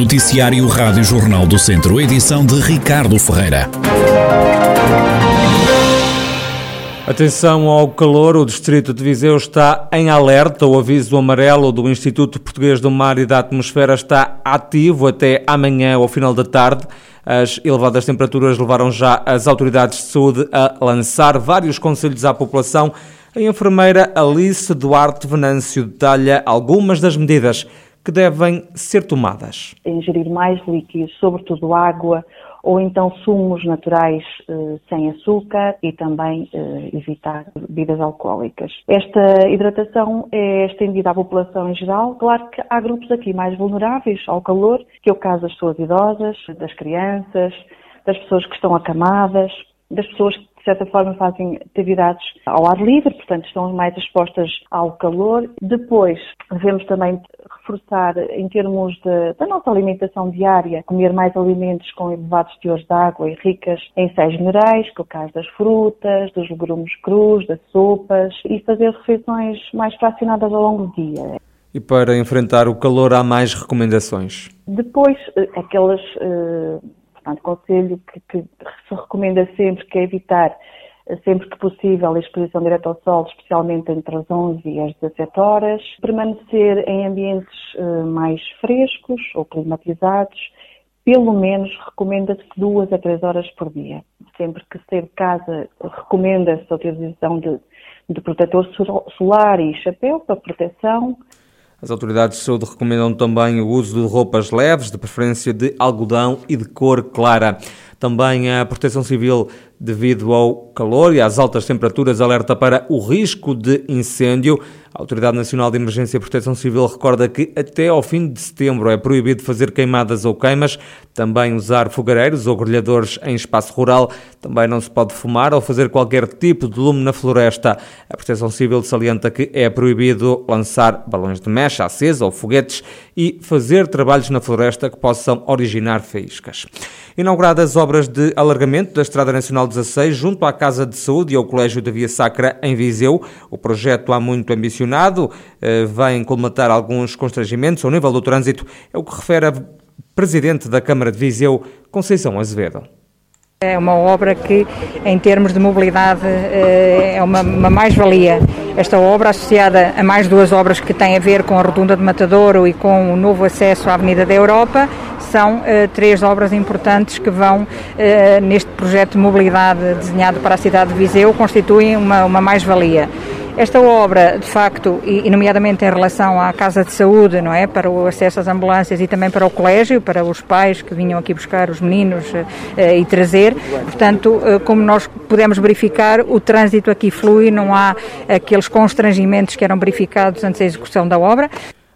Noticiário Rádio Jornal do Centro, edição de Ricardo Ferreira. Atenção ao calor, o Distrito de Viseu está em alerta. O aviso amarelo do Instituto Português do Mar e da Atmosfera está ativo até amanhã, ao final da tarde. As elevadas temperaturas levaram já as autoridades de saúde a lançar vários conselhos à população. A enfermeira Alice Duarte Venâncio detalha algumas das medidas que devem ser tomadas. Ingerir mais líquidos, sobretudo água, ou então sumos naturais eh, sem açúcar e também eh, evitar bebidas alcoólicas. Esta hidratação é estendida à população em geral. Claro que há grupos aqui mais vulneráveis ao calor, que é o caso das pessoas idosas, das crianças, das pessoas que estão acamadas, das pessoas de certa forma fazem atividades ao ar livre, portanto estão mais expostas ao calor. Depois devemos também reforçar em termos de, da nossa alimentação diária, comer mais alimentos com elevados teores de água e ricas em sais minerais, que é o caso das frutas, dos legumes crus, das sopas, e fazer refeições mais fracionadas ao longo do dia. E para enfrentar o calor há mais recomendações? Depois, eh, aquelas, eh, portanto, conselho que, que se recomenda sempre que é evitar sempre que possível, a exposição direta ao sol, especialmente entre as 11 e as 17 horas. Permanecer em ambientes uh, mais frescos ou climatizados. Pelo menos recomenda-se duas a três horas por dia. Sempre que sair de casa, recomenda-se a utilização de, de protetor solar e chapéu para proteção. As autoridades de saúde recomendam também o uso de roupas leves, de preferência de algodão e de cor clara. Também a Proteção Civil devido ao calor e às altas temperaturas, alerta para o risco de incêndio. A Autoridade Nacional de Emergência e Proteção Civil recorda que até ao fim de setembro é proibido fazer queimadas ou queimas, também usar fogareiros ou grelhadores em espaço rural, também não se pode fumar ou fazer qualquer tipo de lume na floresta. A Proteção Civil salienta que é proibido lançar balões de mecha acesa ou foguetes e fazer trabalhos na floresta que possam originar faíscas. Inauguradas obras de alargamento da Estrada Nacional 16, junto à Casa de Saúde e ao Colégio da Via Sacra, em Viseu. O projeto há muito ambicionado, eh, vem colmatar alguns constrangimentos ao nível do trânsito, é o que refere a Presidente da Câmara de Viseu, Conceição Azevedo. É uma obra que, em termos de mobilidade, eh, é uma, uma mais-valia. Esta obra, associada a mais duas obras que têm a ver com a Rotunda de Matadouro e com o novo acesso à Avenida da Europa, são uh, três obras importantes que vão, uh, neste projeto de mobilidade desenhado para a cidade de Viseu, constituem uma, uma mais-valia. Esta obra, de facto, e nomeadamente em relação à Casa de Saúde, não é, para o acesso às ambulâncias e também para o colégio, para os pais que vinham aqui buscar os meninos eh, e trazer, portanto, como nós pudemos verificar, o trânsito aqui flui, não há aqueles constrangimentos que eram verificados antes da execução da obra.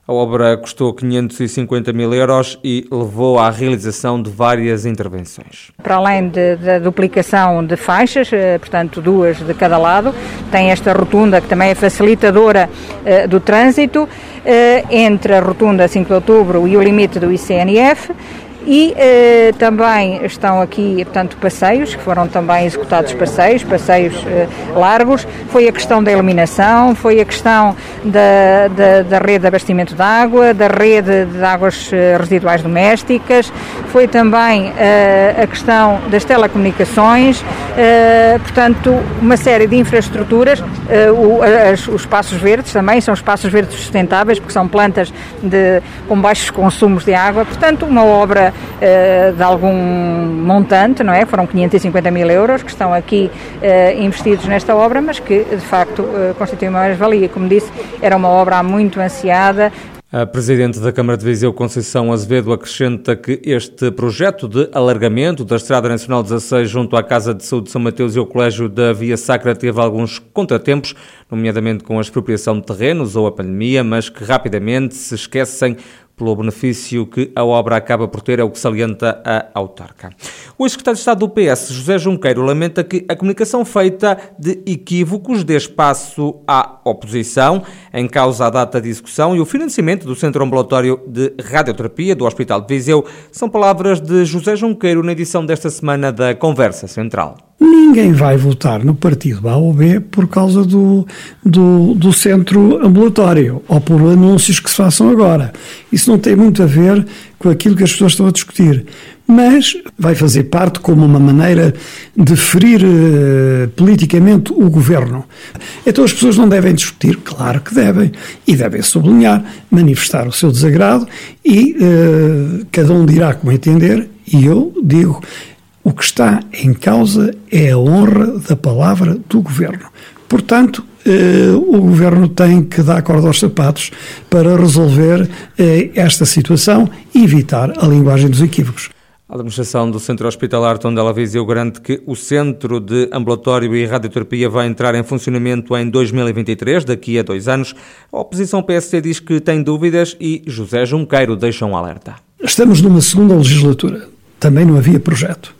A obra custou 550 mil euros e levou à realização de várias intervenções. Para além da duplicação de faixas, eh, portanto duas de cada lado, tem esta rotunda que também é facilitadora uh, do trânsito uh, entre a rotunda 5 de outubro e o limite do ICNF e eh, também estão aqui, portanto, passeios, que foram também executados passeios, passeios eh, largos. Foi a questão da iluminação, foi a questão da, da, da rede de abastecimento de água, da rede de águas eh, residuais domésticas, foi também eh, a questão das telecomunicações, eh, portanto, uma série de infraestruturas. Eh, o, as, os espaços verdes também são espaços verdes sustentáveis, porque são plantas de, com baixos consumos de água, portanto, uma obra uh, de algum montante, não é? Foram 550 mil euros que estão aqui uh, investidos nesta obra, mas que de facto uh, constitui uma mais-valia. Como disse, era uma obra muito ansiada, a Presidente da Câmara de Viseu, Conceição Azevedo, acrescenta que este projeto de alargamento da Estrada Nacional 16 junto à Casa de Saúde de São Mateus e ao Colégio da Via Sacra teve alguns contratempos, nomeadamente com a expropriação de terrenos ou a pandemia, mas que rapidamente se esquecem pelo benefício que a obra acaba por ter, é o que salienta a autarca. O ex-secretário de Estado do PS, José Junqueiro, lamenta que a comunicação feita de equívocos dê espaço à oposição, em causa a data de execução e o financiamento do Centro Ambulatório de Radioterapia do Hospital de Viseu, são palavras de José Junqueiro na edição desta semana da Conversa Central. Ninguém vai votar no partido A ou B por causa do, do, do centro ambulatório ou por anúncios que se façam agora. Isso não tem muito a ver com aquilo que as pessoas estão a discutir. Mas vai fazer parte como uma maneira de ferir uh, politicamente o governo. Então as pessoas não devem discutir? Claro que devem. E devem sublinhar, manifestar o seu desagrado e uh, cada um dirá como entender. E eu digo o que está em causa é a honra da palavra do governo. Portanto, eh, o governo tem que dar corda aos sapatos para resolver eh, esta situação e evitar a linguagem dos equívocos. A administração do Centro Hospitalar Tondela Viseu garante que o Centro de Ambulatório e Radioterapia vai entrar em funcionamento em 2023, daqui a dois anos. A oposição PSC diz que tem dúvidas e José Junqueiro deixa um alerta. Estamos numa segunda legislatura. Também não havia projeto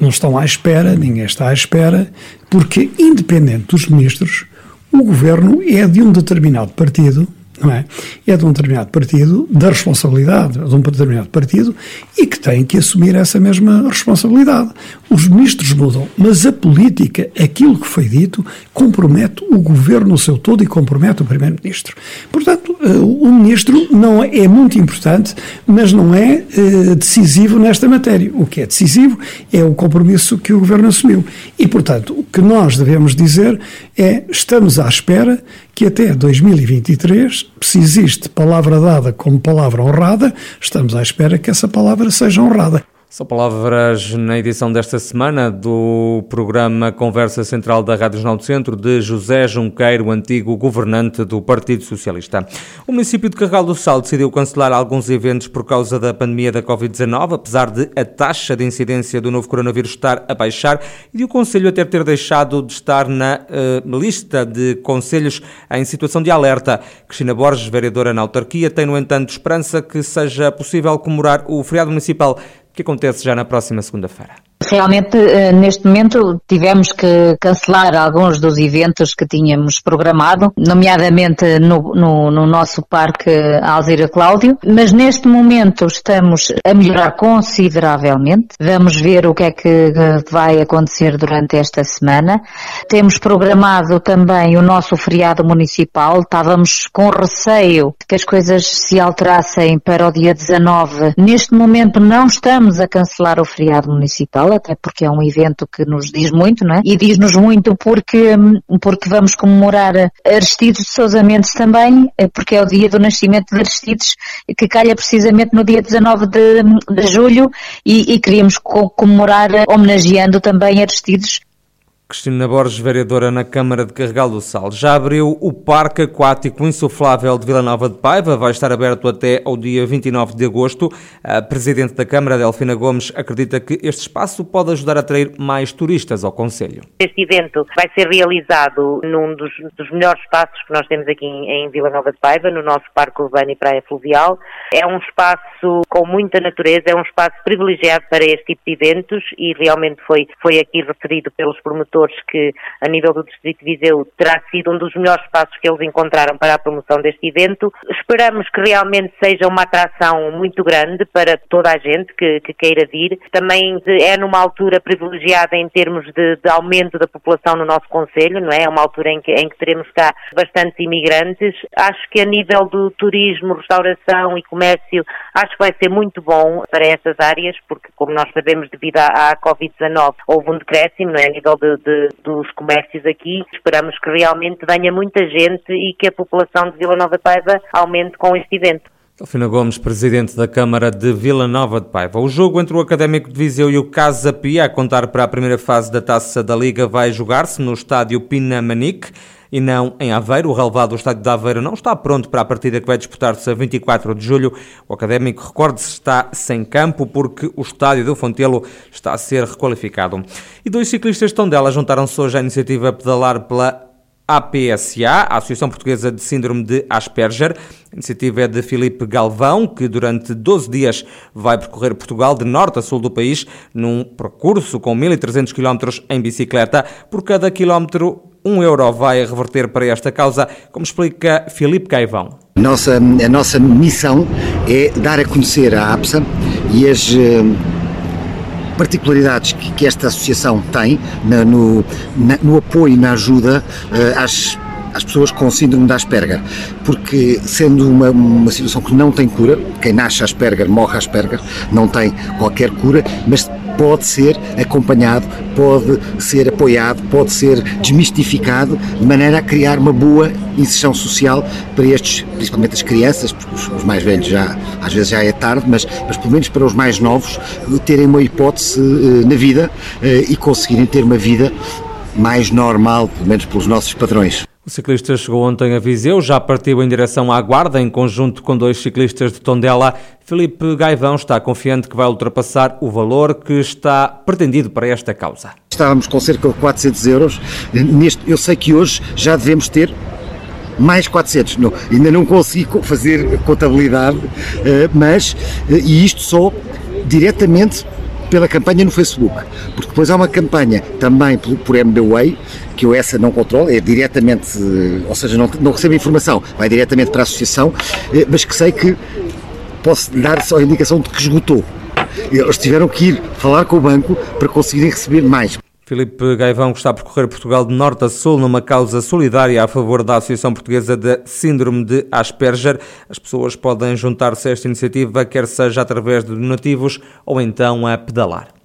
não estão à espera, ninguém está à espera, porque, independente dos ministros, o governo é de um determinado partido não é? É de um determinado partido, da responsabilidade de um determinado partido e que tem que assumir essa mesma responsabilidade. Os ministros mudam, mas a política, aquilo que foi dito, compromete o governo no seu todo e compromete o primeiro-ministro. Portanto, eh, o ministro não é, é muito importante, mas não é eh, decisivo nesta matéria. O que é decisivo é o compromisso que o governo assumiu. E, portanto, o que nós devemos dizer é estamos à espera que até 2023, se existe palavra dada como palavra honrada, estamos à espera que essa palavra seja honrada. São palavras na edição desta semana do programa Conversa Central da Rádio Jornal do Centro de José Junqueiro, antigo governante do Partido Socialista. O município de Carral do Sal decidiu cancelar alguns eventos por causa da pandemia da Covid-19, apesar de a taxa de incidência do novo coronavírus estar a baixar e de o Conselho até ter deixado de estar na uh, lista de conselhos em situação de alerta. Cristina Borges, vereadora na autarquia, tem, no entanto, esperança que seja possível comemorar o feriado municipal que acontece já na próxima segunda-feira. Realmente, eh, neste momento, tivemos que cancelar alguns dos eventos que tínhamos programado, nomeadamente no, no, no nosso Parque Alzira Cláudio, mas neste momento estamos a melhorar consideravelmente. Vamos ver o que é que vai acontecer durante esta semana. Temos programado também o nosso feriado municipal. Estávamos com receio que as coisas se alterassem para o dia 19. Neste momento não estamos a cancelar o feriado municipal até porque é um evento que nos diz muito, não é? E diz-nos muito porque, porque vamos comemorar Aristides de Sousa Mendes também, eh, porque é o dia do nascimento de Aristides, que calha precisamente no dia 19 de, de julho, e, e queríamos comemorar homenageando também Aristides Cristina Borges, vereadora na Câmara de Carregal do Sal. Já abriu o Parque Aquático Insuflável de Vila Nova de Paiva, vai estar aberto até ao dia 29 de agosto. A Presidente da Câmara, Delfina Gomes, acredita que este espaço pode ajudar a atrair mais turistas ao Conselho. Este evento vai ser realizado num dos, dos melhores espaços que nós temos aqui em, em Vila Nova de Paiva, no nosso Parque Urbano e Praia Fluvial. É um espaço com muita natureza, é um espaço privilegiado para este tipo de eventos e realmente foi, foi aqui referido pelos promotores que, a nível do Distrito de Viseu, terá sido um dos melhores espaços que eles encontraram para a promoção deste evento. Esperamos que realmente seja uma atração muito grande para toda a gente que, que queira vir. Também é numa altura privilegiada em termos de, de, aumento da população no nosso Conselho, não é? É uma altura em que, em que teremos cá bastantes imigrantes. Acho que a nível do turismo, restauração e comércio, acho que vai ser muito bom para essas áreas, porque, como nós sabemos, devido à, à Covid-19, houve um decréscimo, não é? A nível de, de de, dos comércios aqui. Esperamos que realmente venha muita gente e que a população de Vila Nova de Paiva aumente com este evento. Delfina Gomes, presidente da Câmara de Vila Nova de Paiva. O jogo entre o Académico de Viseu e o Casa Pia, a contar para a primeira fase da Taça da Liga, vai jogar-se no estádio Pinamanique e não em Aveiro. O relevado do estádio de Aveiro não está pronto para a partida que vai disputar-se a 24 de julho. O Académico, recorde-se, está sem campo porque o estádio do Fontelo está a ser requalificado. E dois ciclistas de Tondela juntaram-se hoje à iniciativa Pedalar pela APSA, a Associação Portuguesa de Síndrome de Asperger. A iniciativa é de Filipe Galvão, que durante 12 dias vai percorrer Portugal de norte a sul do país, num percurso com 1.300 km em bicicleta. Por cada quilómetro, um euro vai reverter para esta causa, como explica Filipe Caivão. Nossa, a nossa missão é dar a conhecer a APSA e as particularidades que, que esta associação tem na, no, na, no apoio e na ajuda uh, às às pessoas com síndrome de Asperger, porque sendo uma, uma situação que não tem cura, quem nasce Asperger morre Asperger, não tem qualquer cura, mas pode ser acompanhado, pode ser apoiado, pode ser desmistificado, de maneira a criar uma boa inserção social para estes, principalmente as crianças, porque os, mais velhos já, às vezes já é tarde, mas, mas pelo menos para os mais novos, terem uma hipótese uh, na vida uh, e conseguirem ter uma vida mais normal, pelo menos pelos nossos padrões. O ciclista chegou ontem a Viseu, já partiu em direção à Guarda, em conjunto com dois ciclistas de Tondela. Felipe Gaivão está confiante que vai ultrapassar o valor que está pretendido para esta causa. Estávamos com cerca de 400 euros. Neste, eu sei que hoje já devemos ter mais 400. Não, ainda não consigo fazer contabilidade, eh, mas, eh, e isto só diretamente pela campanha no Facebook, porque depois há uma campanha também por, por MBWay, que eu essa não controlo, é diretamente, ou seja, não, não recebo informação, vai diretamente para a associação, eh, mas que sei que posso dar só a indicação de que esgotou. Eles tiveram que ir falar com o banco para conseguirem receber mais. Filipe Gaivão, está a percorrer Portugal de norte a sul numa causa solidária a favor da Associação Portuguesa de Síndrome de Asperger. As pessoas podem juntar-se a esta iniciativa, quer seja através de donativos ou então a pedalar.